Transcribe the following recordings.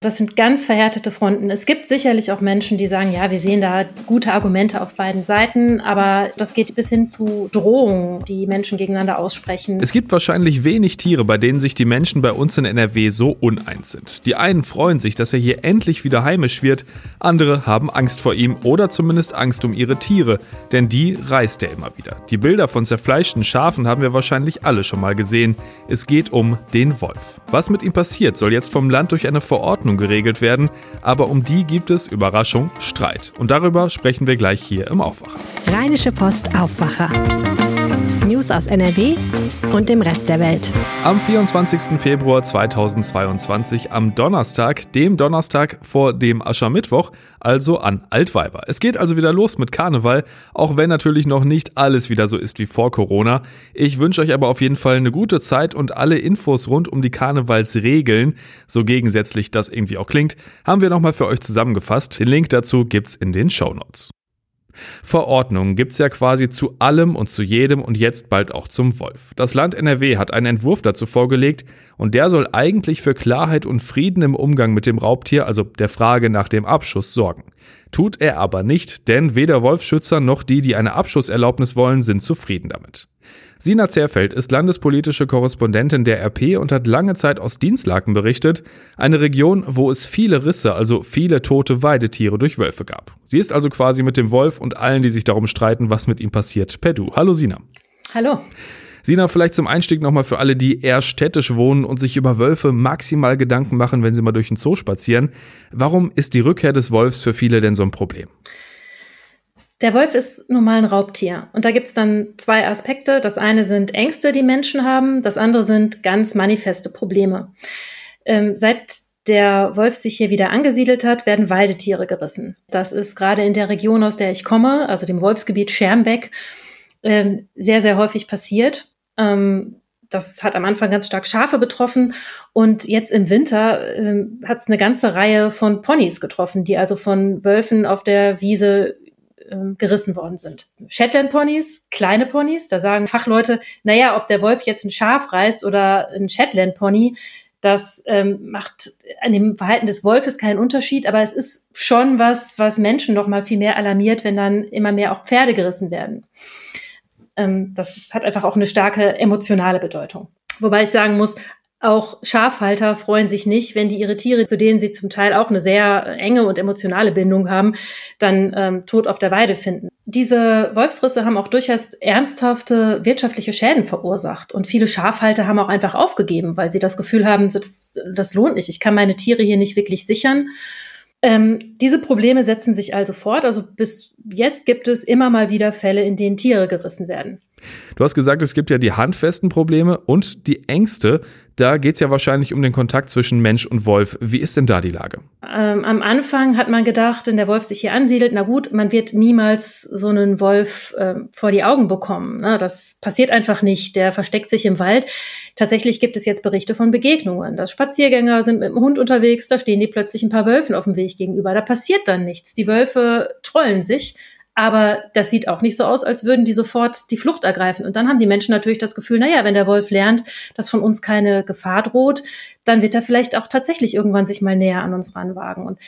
Das sind ganz verhärtete Fronten. Es gibt sicherlich auch Menschen, die sagen, ja, wir sehen da gute Argumente auf beiden Seiten, aber das geht bis hin zu Drohungen, die Menschen gegeneinander aussprechen. Es gibt wahrscheinlich wenig Tiere, bei denen sich die Menschen bei uns in NRW so uneins sind. Die einen freuen sich, dass er hier endlich wieder heimisch wird, andere haben Angst vor ihm oder zumindest Angst um ihre Tiere, denn die reißt er immer wieder. Die Bilder von zerfleischten Schafen haben wir wahrscheinlich alle schon mal gesehen. Es geht um den Wolf. Was mit ihm passiert, soll jetzt vom Land durch eine Verordnung Verordnung geregelt werden, aber um die gibt es, Überraschung, Streit. Und darüber sprechen wir gleich hier im Aufwacher. Rheinische Post Aufwacher. News aus NRW und dem Rest der Welt. Am 24. Februar 2022, am Donnerstag, dem Donnerstag vor dem Aschermittwoch, also an Altweiber. Es geht also wieder los mit Karneval, auch wenn natürlich noch nicht alles wieder so ist wie vor Corona. Ich wünsche euch aber auf jeden Fall eine gute Zeit und alle Infos rund um die Karnevalsregeln, so gegensätzlich das irgendwie auch klingt, haben wir nochmal für euch zusammengefasst. Den Link dazu gibt's in den Show Notes. Verordnungen gibt es ja quasi zu allem und zu jedem und jetzt bald auch zum Wolf. Das Land NRW hat einen Entwurf dazu vorgelegt und der soll eigentlich für Klarheit und Frieden im Umgang mit dem Raubtier, also der Frage nach dem Abschuss, sorgen. Tut er aber nicht, denn weder Wolfschützer noch die, die eine Abschusserlaubnis wollen, sind zufrieden damit. Sina Zerfeld ist landespolitische Korrespondentin der RP und hat lange Zeit aus Dienstlaken berichtet, eine Region, wo es viele Risse, also viele tote Weidetiere durch Wölfe gab. Sie ist also quasi mit dem Wolf und allen, die sich darum streiten, was mit ihm passiert, per Du. Hallo Sina. Hallo. Sina, vielleicht zum Einstieg nochmal für alle, die eher städtisch wohnen und sich über Wölfe maximal Gedanken machen, wenn sie mal durch den Zoo spazieren. Warum ist die Rückkehr des Wolfs für viele denn so ein Problem? Der Wolf ist nun mal ein Raubtier. Und da gibt es dann zwei Aspekte. Das eine sind Ängste, die Menschen haben. Das andere sind ganz manifeste Probleme. Ähm, seit der Wolf sich hier wieder angesiedelt hat, werden Weidetiere gerissen. Das ist gerade in der Region, aus der ich komme, also dem Wolfsgebiet Schermbeck, ähm, sehr, sehr häufig passiert. Ähm, das hat am Anfang ganz stark Schafe betroffen und jetzt im Winter ähm, hat es eine ganze Reihe von Ponys getroffen, die also von Wölfen auf der Wiese ähm, gerissen worden sind. Shetland-Ponys, kleine Ponys, da sagen Fachleute, naja, ob der Wolf jetzt ein Schaf reißt oder ein Shetland-Pony, das ähm, macht an dem Verhalten des Wolfes keinen Unterschied, aber es ist schon was, was Menschen noch mal viel mehr alarmiert, wenn dann immer mehr auch Pferde gerissen werden. Ähm, das hat einfach auch eine starke emotionale Bedeutung. Wobei ich sagen muss, auch Schafhalter freuen sich nicht, wenn die ihre Tiere, zu denen sie zum Teil auch eine sehr enge und emotionale Bindung haben, dann ähm, tot auf der Weide finden. Diese Wolfsrisse haben auch durchaus ernsthafte wirtschaftliche Schäden verursacht. Und viele Schafhalter haben auch einfach aufgegeben, weil sie das Gefühl haben, das, das lohnt nicht. Ich kann meine Tiere hier nicht wirklich sichern. Ähm, diese Probleme setzen sich also fort. Also bis jetzt gibt es immer mal wieder Fälle, in denen Tiere gerissen werden. Du hast gesagt, es gibt ja die handfesten Probleme und die Ängste. Da geht es ja wahrscheinlich um den Kontakt zwischen Mensch und Wolf. Wie ist denn da die Lage? Ähm, am Anfang hat man gedacht, wenn der Wolf sich hier ansiedelt, na gut, man wird niemals so einen Wolf äh, vor die Augen bekommen. Ne? Das passiert einfach nicht. Der versteckt sich im Wald. Tatsächlich gibt es jetzt Berichte von Begegnungen. dass Spaziergänger sind mit dem Hund unterwegs, da stehen die plötzlich ein paar Wölfen auf dem Weg gegenüber. Da passiert dann nichts. Die Wölfe trollen sich aber das sieht auch nicht so aus, als würden die sofort die Flucht ergreifen. Und dann haben die Menschen natürlich das Gefühl, naja, wenn der Wolf lernt, dass von uns keine Gefahr droht, dann wird er vielleicht auch tatsächlich irgendwann sich mal näher an uns ranwagen. Und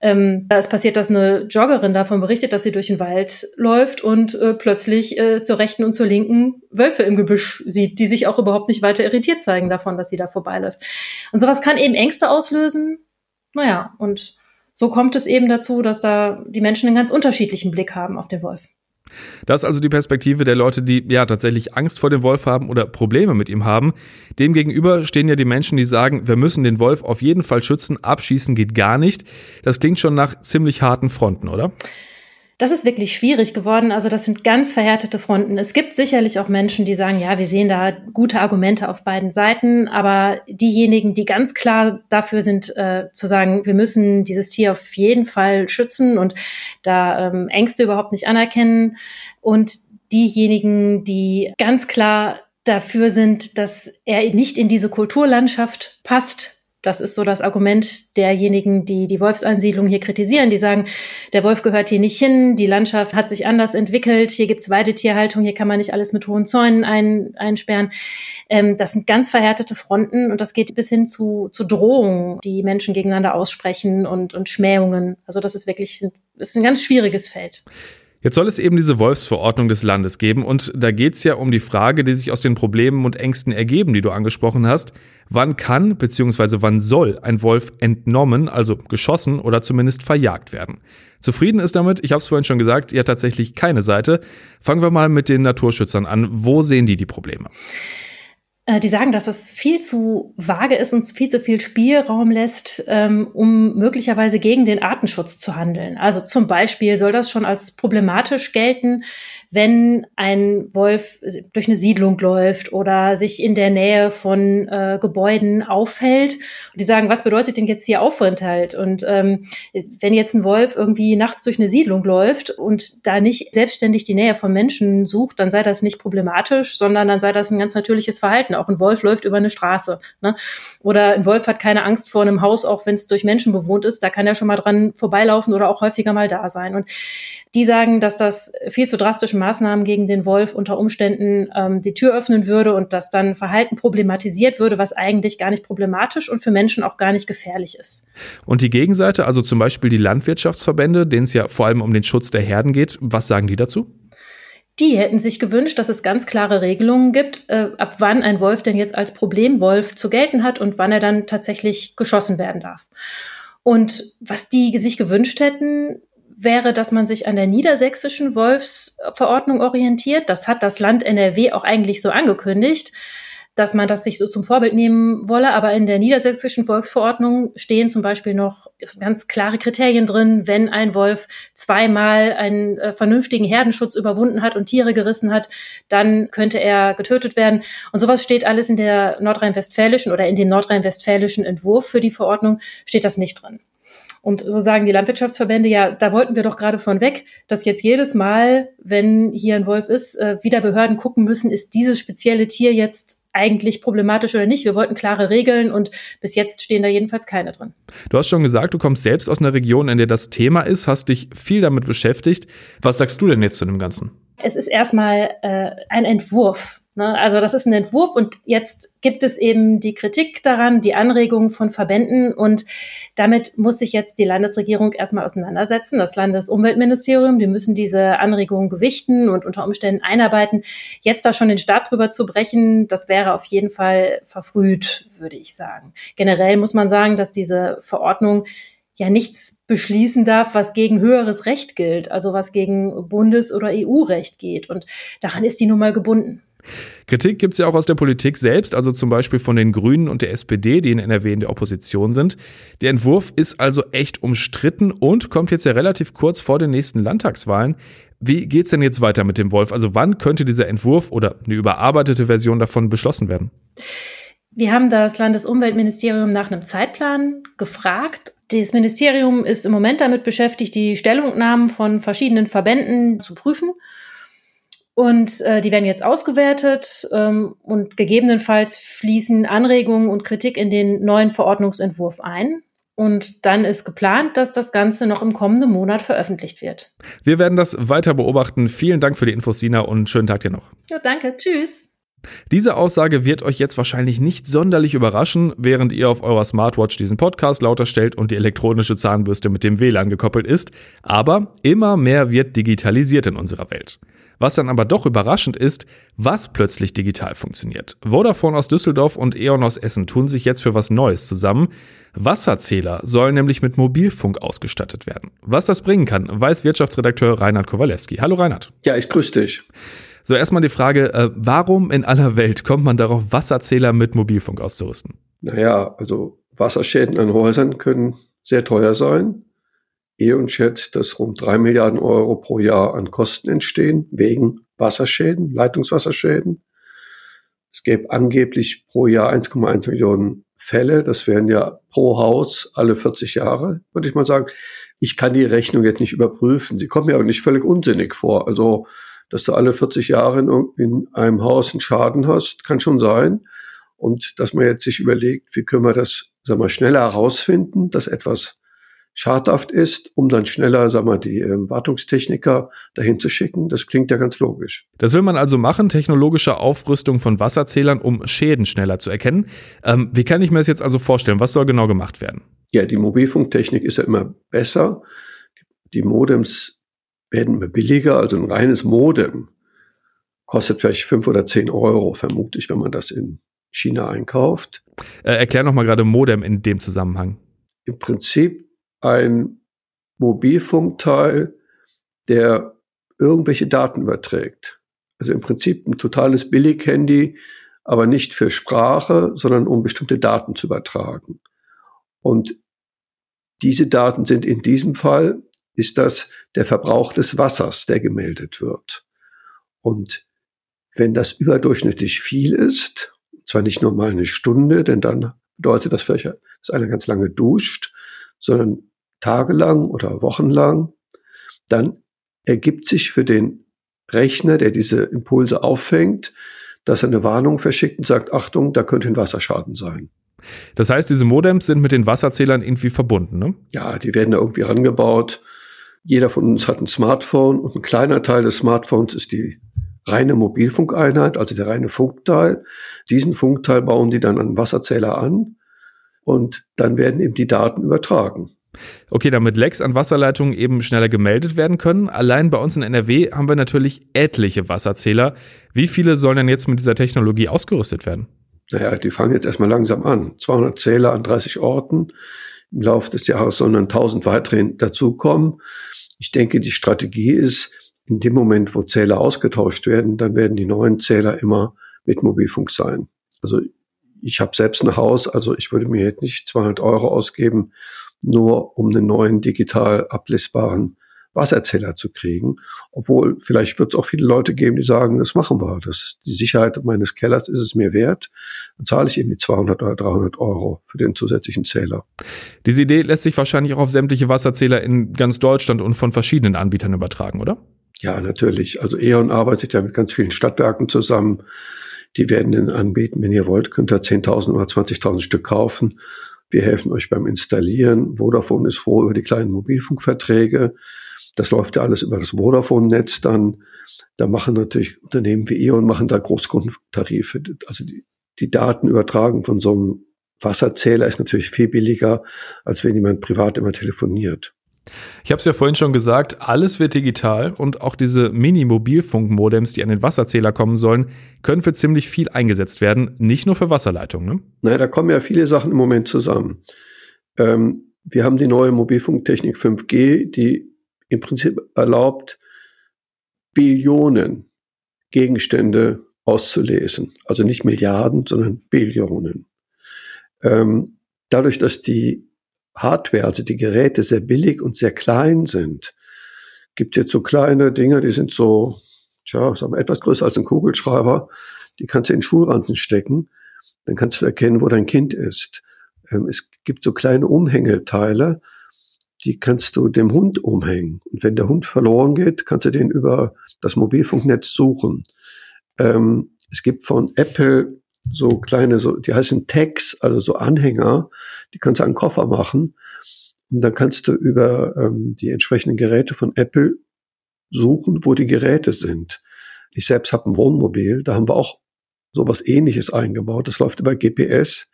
ähm, da ist passiert, dass eine Joggerin davon berichtet, dass sie durch den Wald läuft und äh, plötzlich äh, zur rechten und zur linken Wölfe im Gebüsch sieht, die sich auch überhaupt nicht weiter irritiert zeigen davon, dass sie da vorbeiläuft. Und sowas kann eben Ängste auslösen. Naja, und so kommt es eben dazu, dass da die Menschen einen ganz unterschiedlichen Blick haben auf den Wolf. Das ist also die Perspektive der Leute, die ja tatsächlich Angst vor dem Wolf haben oder Probleme mit ihm haben. Demgegenüber stehen ja die Menschen, die sagen, wir müssen den Wolf auf jeden Fall schützen, abschießen geht gar nicht. Das klingt schon nach ziemlich harten Fronten, oder? Das ist wirklich schwierig geworden. Also das sind ganz verhärtete Fronten. Es gibt sicherlich auch Menschen, die sagen, ja, wir sehen da gute Argumente auf beiden Seiten, aber diejenigen, die ganz klar dafür sind, äh, zu sagen, wir müssen dieses Tier auf jeden Fall schützen und da ähm, Ängste überhaupt nicht anerkennen und diejenigen, die ganz klar dafür sind, dass er nicht in diese Kulturlandschaft passt, Das ist so das Argument derjenigen, die die Wolfsansiedlung hier kritisieren. Die sagen, der Wolf gehört hier nicht hin, die Landschaft hat sich anders entwickelt, hier gibt's Weidetierhaltung, hier kann man nicht alles mit hohen Zäunen ein, einsperren. Ähm, das sind ganz verhärtete Fronten und das geht bis hin zu, zu Drohungen, die Menschen gegeneinander aussprechen und, und Schmähungen. Also das ist wirklich das ist ein ganz schwieriges Feld. Jetzt soll es eben diese Wolfsverordnung des Landes geben und da geht es ja um die Frage, die sich aus den Problemen und Ängsten ergeben, die du angesprochen hast. Wann kann bzw. wann soll ein Wolf entnommen, also geschossen oder zumindest verjagt werden? Zufrieden ist damit, ich habe es vorhin schon gesagt, ja tatsächlich keine Seite. Fangen wir mal mit den Naturschützern an. Wo sehen die die Probleme? Äh, die sagen, dass es viel zu vage ist und viel zu viel Spielraum lässt, ähm, um möglicherweise gegen den Artenschutz zu handeln. Also zum Beispiel soll das schon als problematisch gelten, wenn ein Wolf durch eine Siedlung läuft oder sich in der Nähe von äh, Gebäuden aufhält. Und die sagen, was bedeutet denn jetzt hier Aufenthalt? Und ähm, wenn jetzt ein Wolf irgendwie nachts durch eine Siedlung läuft und da nicht selbstständig die Nähe von Menschen sucht, dann sei das nicht problematisch, sondern dann sei das ein ganz natürliches Verhalten. Auch ein Wolf läuft über eine Straße. Ne? Oder ein Wolf hat keine Angst vor einem Haus, auch wenn es durch Menschen bewohnt ist. Da kann er schon mal dran vorbeilaufen oder auch häufiger mal da sein. Und die sagen, dass das viel zu drastische Maßnahmen gegen den Wolf unter Umständen ähm, die Tür öffnen würde und dass dann Verhalten problematisiert würde, was eigentlich gar nicht problematisch und für Menschen auch gar nicht gefährlich ist. Und die Gegenseite, also zum Beispiel die Landwirtschaftsverbände, denen es ja vor allem um den Schutz der Herden geht, was sagen die dazu? Die hätten sich gewünscht, dass es ganz klare Regelungen gibt, äh, ab wann ein Wolf denn jetzt als Problemwolf zu gelten hat und wann er dann tatsächlich geschossen werden darf. Und was die sich gewünscht hätten, wäre, dass man sich an der niedersächsischen Wolfsverordnung orientiert. Das hat das Land NRW auch eigentlich so angekündigt, dass man das sich so zum Vorbild nehmen wolle. Aber in der niedersächsischen Volksverordnung stehen zum Beispiel noch ganz klare Kriterien drin, wenn ein Wolf zweimal einen äh, vernünftigen Herdenschutz überwunden hat und Tiere gerissen hat, dann könnte er getötet werden. Und sowas steht alles in der nordrhein-westfälischen oder in dem nordrhein-westfälischen Entwurf für die Verordnung steht das nicht drin. Und so sagen die Landwirtschaftsverbände, ja, da wollten wir doch gerade von weg, dass jetzt jedes Mal, wenn hier ein Wolf ist, äh, wieder Behörden gucken müssen, ist dieses spezielle Tier jetzt eigentlich problematisch oder nicht. Wir wollten klare Regeln und bis jetzt stehen da jedenfalls keine drin. Du hast schon gesagt, du kommst selbst aus einer Region, in der das Thema ist, hast dich viel damit beschäftigt. Was sagst du denn jetzt zu dem Ganzen? Es ist erstmal äh, ein Entwurf Ne? Also das ist ein Entwurf und jetzt gibt es eben die Kritik daran, die Anregungen von Verbänden und damit muss sich jetzt die Landesregierung erstmal auseinandersetzen. Das Landesumweltministerium, die müssen diese Anregungen gewichten und unter Umständen einarbeiten. Jetzt da schon den Start drüber zu brechen, das wäre auf jeden Fall verfrüht, würde ich sagen. Generell muss man sagen, dass diese Verordnung ja nichts beschließen darf, was gegen höheres Recht gilt, also was gegen Bundes- oder EU-Recht geht. Und daran ist die nun mal gebunden. Kritik gibt es ja auch aus der Politik selbst, also zum Beispiel von den Grünen und der SPD, die in NRW in der Opposition sind. Der Entwurf ist also echt umstritten und kommt jetzt ja relativ kurz vor den nächsten Landtagswahlen. Wie geht's denn jetzt weiter mit dem Wolf? Also wann könnte dieser Entwurf oder eine überarbeitete Version davon beschlossen werden? Wir haben das Landesumweltministerium nach einem Zeitplan gefragt. Das Ministerium ist im Moment damit beschäftigt, die Stellungnahmen von verschiedenen Verbänden zu prüfen und äh, die werden jetzt ausgewertet ähm, und gegebenenfalls fließen Anregungen und Kritik in den neuen Verordnungsentwurf ein. Und dann ist geplant, dass das Ganze noch im kommenden Monat veröffentlicht wird. Wir werden das weiter beobachten. Vielen Dank für die Infos, Sina, und schönen Tag dir noch. Ja, danke. Tschüss. Diese Aussage wird euch jetzt wahrscheinlich nicht sonderlich überraschen, während ihr auf eurer Smartwatch diesen Podcast lauter stellt und die elektronische Zahnbürste mit dem WLAN gekoppelt ist. Aber immer mehr wird digitalisiert in unserer Welt. Was dann aber doch überraschend ist, was plötzlich digital funktioniert. Vodafone aus Düsseldorf und E.ON aus Essen tun sich jetzt für was Neues zusammen. Wasserzähler sollen nämlich mit Mobilfunk ausgestattet werden. Was das bringen kann, weiß Wirtschaftsredakteur Reinhard Kowalewski. Hallo Reinhard. Ja, ich grüße dich. So, erstmal die Frage, äh, warum in aller Welt kommt man darauf, Wasserzähler mit Mobilfunk auszurüsten? Naja, also Wasserschäden an Häusern können sehr teuer sein. E.ON schätzt, dass rund drei Milliarden Euro pro Jahr an Kosten entstehen wegen Wasserschäden, Leitungswasserschäden. Es gäbe angeblich pro Jahr 1,1 Millionen Fälle. Das wären ja pro Haus alle 40 Jahre, würde ich mal sagen. Ich kann die Rechnung jetzt nicht überprüfen. Sie kommt mir aber nicht völlig unsinnig vor. Also, dass du alle 40 Jahre in, in einem Haus einen Schaden hast, kann schon sein. Und dass man jetzt sich überlegt, wie können wir das, sagen wir, schneller herausfinden, dass etwas schadhaft ist, um dann schneller, sagen wir, die ähm, Wartungstechniker dahin zu schicken. Das klingt ja ganz logisch. Das will man also machen, technologische Aufrüstung von Wasserzählern, um Schäden schneller zu erkennen. Ähm, wie kann ich mir das jetzt also vorstellen? Was soll genau gemacht werden? Ja, die Mobilfunktechnik ist ja immer besser. Die Modems werden immer billiger. Also ein reines Modem kostet vielleicht fünf oder zehn Euro, vermute ich, wenn man das in China einkauft. Äh, erklär noch mal gerade Modem in dem Zusammenhang. Im Prinzip ein Mobilfunkteil, der irgendwelche Daten überträgt. Also im Prinzip ein totales Billighandy, aber nicht für Sprache, sondern um bestimmte Daten zu übertragen. Und diese Daten sind in diesem Fall, ist das der Verbrauch des Wassers, der gemeldet wird. Und wenn das überdurchschnittlich viel ist, zwar nicht nur mal eine Stunde, denn dann bedeutet das vielleicht, dass einer ganz lange duscht, sondern tagelang oder wochenlang, dann ergibt sich für den Rechner, der diese Impulse auffängt, dass er eine Warnung verschickt und sagt, Achtung, da könnte ein Wasserschaden sein. Das heißt, diese Modems sind mit den Wasserzählern irgendwie verbunden, ne? Ja, die werden da irgendwie rangebaut. Jeder von uns hat ein Smartphone und ein kleiner Teil des Smartphones ist die reine Mobilfunkeinheit, also der reine Funkteil. Diesen Funkteil bauen die dann an Wasserzähler an und dann werden eben die Daten übertragen. Okay, damit Lecks an Wasserleitungen eben schneller gemeldet werden können. Allein bei uns in NRW haben wir natürlich etliche Wasserzähler. Wie viele sollen denn jetzt mit dieser Technologie ausgerüstet werden? Naja, die fangen jetzt erstmal langsam an. 200 Zähler an 30 Orten. Im Laufe des Jahres dann 1000 weitere dazukommen. Ich denke, die Strategie ist, in dem Moment, wo Zähler ausgetauscht werden, dann werden die neuen Zähler immer mit Mobilfunk sein. Also ich habe selbst ein Haus, also ich würde mir jetzt nicht 200 Euro ausgeben, nur um einen neuen digital ablesbaren Wasserzähler zu kriegen. Obwohl vielleicht wird es auch viele Leute geben, die sagen, das machen wir. Das, die Sicherheit meines Kellers ist es mir wert. Dann zahle ich eben die 200 oder 300 Euro für den zusätzlichen Zähler. Diese Idee lässt sich wahrscheinlich auch auf sämtliche Wasserzähler in ganz Deutschland und von verschiedenen Anbietern übertragen, oder? Ja, natürlich. Also E.ON arbeitet ja mit ganz vielen Stadtwerken zusammen. Die werden den anbieten. Wenn ihr wollt, könnt ihr 10.000 oder 20.000 Stück kaufen. Wir helfen euch beim Installieren. Vodafone ist froh über die kleinen Mobilfunkverträge. Das läuft ja alles über das Vodafone-Netz dann. Da machen natürlich Unternehmen wie E.ON machen da Großkundentarife. Also die, die Datenübertragung von so einem Wasserzähler ist natürlich viel billiger, als wenn jemand privat immer telefoniert. Ich habe es ja vorhin schon gesagt, alles wird digital und auch diese Mini-Mobilfunk-Modems, die an den Wasserzähler kommen sollen, können für ziemlich viel eingesetzt werden, nicht nur für Wasserleitungen. Ne? Naja, da kommen ja viele Sachen im Moment zusammen. Ähm, wir haben die neue Mobilfunktechnik 5G, die im Prinzip erlaubt, Billionen Gegenstände auszulesen. Also nicht Milliarden, sondern Billionen. Ähm, dadurch, dass die Hardware, also die Geräte sehr billig und sehr klein sind, gibt jetzt so kleine Dinge, die sind so, tja, sagen wir, etwas größer als ein Kugelschreiber, die kannst du in Schulranzen stecken, dann kannst du erkennen, wo dein Kind ist. Ähm, es gibt so kleine Umhängeteile, die kannst du dem Hund umhängen. Und wenn der Hund verloren geht, kannst du den über das Mobilfunknetz suchen. Ähm, es gibt von Apple so kleine, so, die heißen Tags, also so Anhänger, die kannst du an Koffer machen. Und dann kannst du über ähm, die entsprechenden Geräte von Apple suchen, wo die Geräte sind. Ich selbst habe ein Wohnmobil, da haben wir auch sowas ähnliches eingebaut. Das läuft über GPS.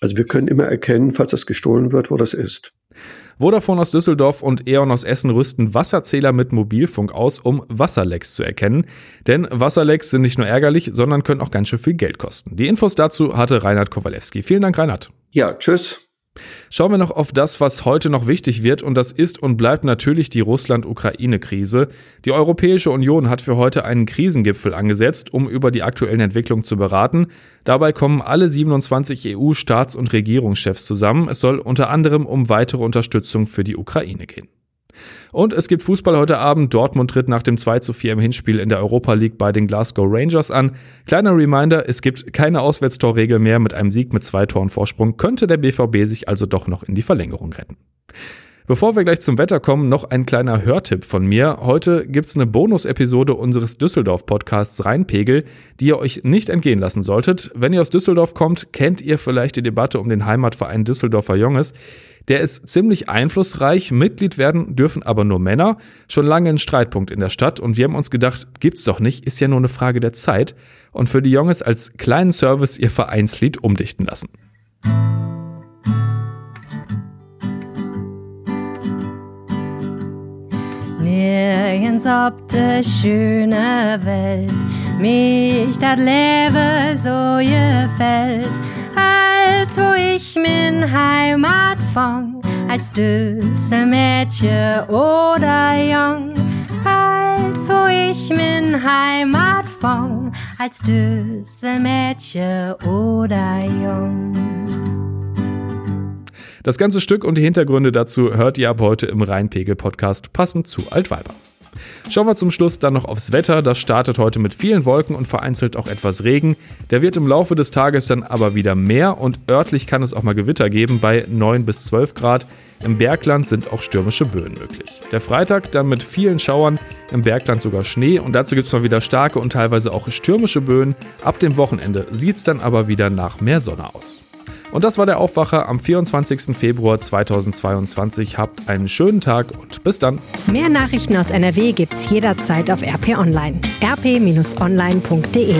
Also wir können immer erkennen, falls das gestohlen wird, wo das ist. Vodafone aus Düsseldorf und E.ON aus Essen rüsten Wasserzähler mit Mobilfunk aus, um Wasserlecks zu erkennen. Denn Wasserlecks sind nicht nur ärgerlich, sondern können auch ganz schön viel Geld kosten. Die Infos dazu hatte Reinhard Kowalewski. Vielen Dank, Reinhard. Ja, tschüss. Schauen wir noch auf das, was heute noch wichtig wird, und das ist und bleibt natürlich die Russland-Ukraine-Krise. Die Europäische Union hat für heute einen Krisengipfel angesetzt, um über die aktuellen Entwicklungen zu beraten. Dabei kommen alle 27 EU-Staats- und Regierungschefs zusammen. Es soll unter anderem um weitere Unterstützung für die Ukraine gehen. Und es gibt Fußball heute Abend. Dortmund tritt nach dem 2 zu 4 im Hinspiel in der Europa League bei den Glasgow Rangers an. Kleiner Reminder, es gibt keine Auswärtstorregel mehr. Mit einem Sieg mit zwei Toren Vorsprung könnte der BVB sich also doch noch in die Verlängerung retten. Bevor wir gleich zum Wetter kommen, noch ein kleiner Hörtipp von mir. Heute gibt's eine Bonus-Episode unseres Düsseldorf-Podcasts Rheinpegel, die ihr euch nicht entgehen lassen solltet. Wenn ihr aus Düsseldorf kommt, kennt ihr vielleicht die Debatte um den Heimatverein Düsseldorfer Junges. Der ist ziemlich einflussreich, Mitglied werden dürfen aber nur Männer. Schon lange ein Streitpunkt in der Stadt und wir haben uns gedacht, gibt's doch nicht, ist ja nur eine Frage der Zeit. Und für die Junges als kleinen Service ihr Vereinslied umdichten lassen. Nirgends ob de schöne Welt mich dat Leben so gefällt, als wo ich min Heimat fang, als düse Mädchen oder Jung, als wo ich min Heimat fang, als düse Mädchen oder Jung. Das ganze Stück und die Hintergründe dazu hört ihr ab heute im Rheinpegel-Podcast passend zu Altweiber. Schauen wir zum Schluss dann noch aufs Wetter. Das startet heute mit vielen Wolken und vereinzelt auch etwas Regen. Der wird im Laufe des Tages dann aber wieder mehr und örtlich kann es auch mal Gewitter geben bei 9 bis 12 Grad. Im Bergland sind auch stürmische Böen möglich. Der Freitag dann mit vielen Schauern, im Bergland sogar Schnee und dazu gibt es mal wieder starke und teilweise auch stürmische Böen. Ab dem Wochenende sieht es dann aber wieder nach mehr Sonne aus. Und das war der Aufwacher am 24. Februar 2022. Habt einen schönen Tag und bis dann. Mehr Nachrichten aus NRW gibt's jederzeit auf RP Online. rp-online.de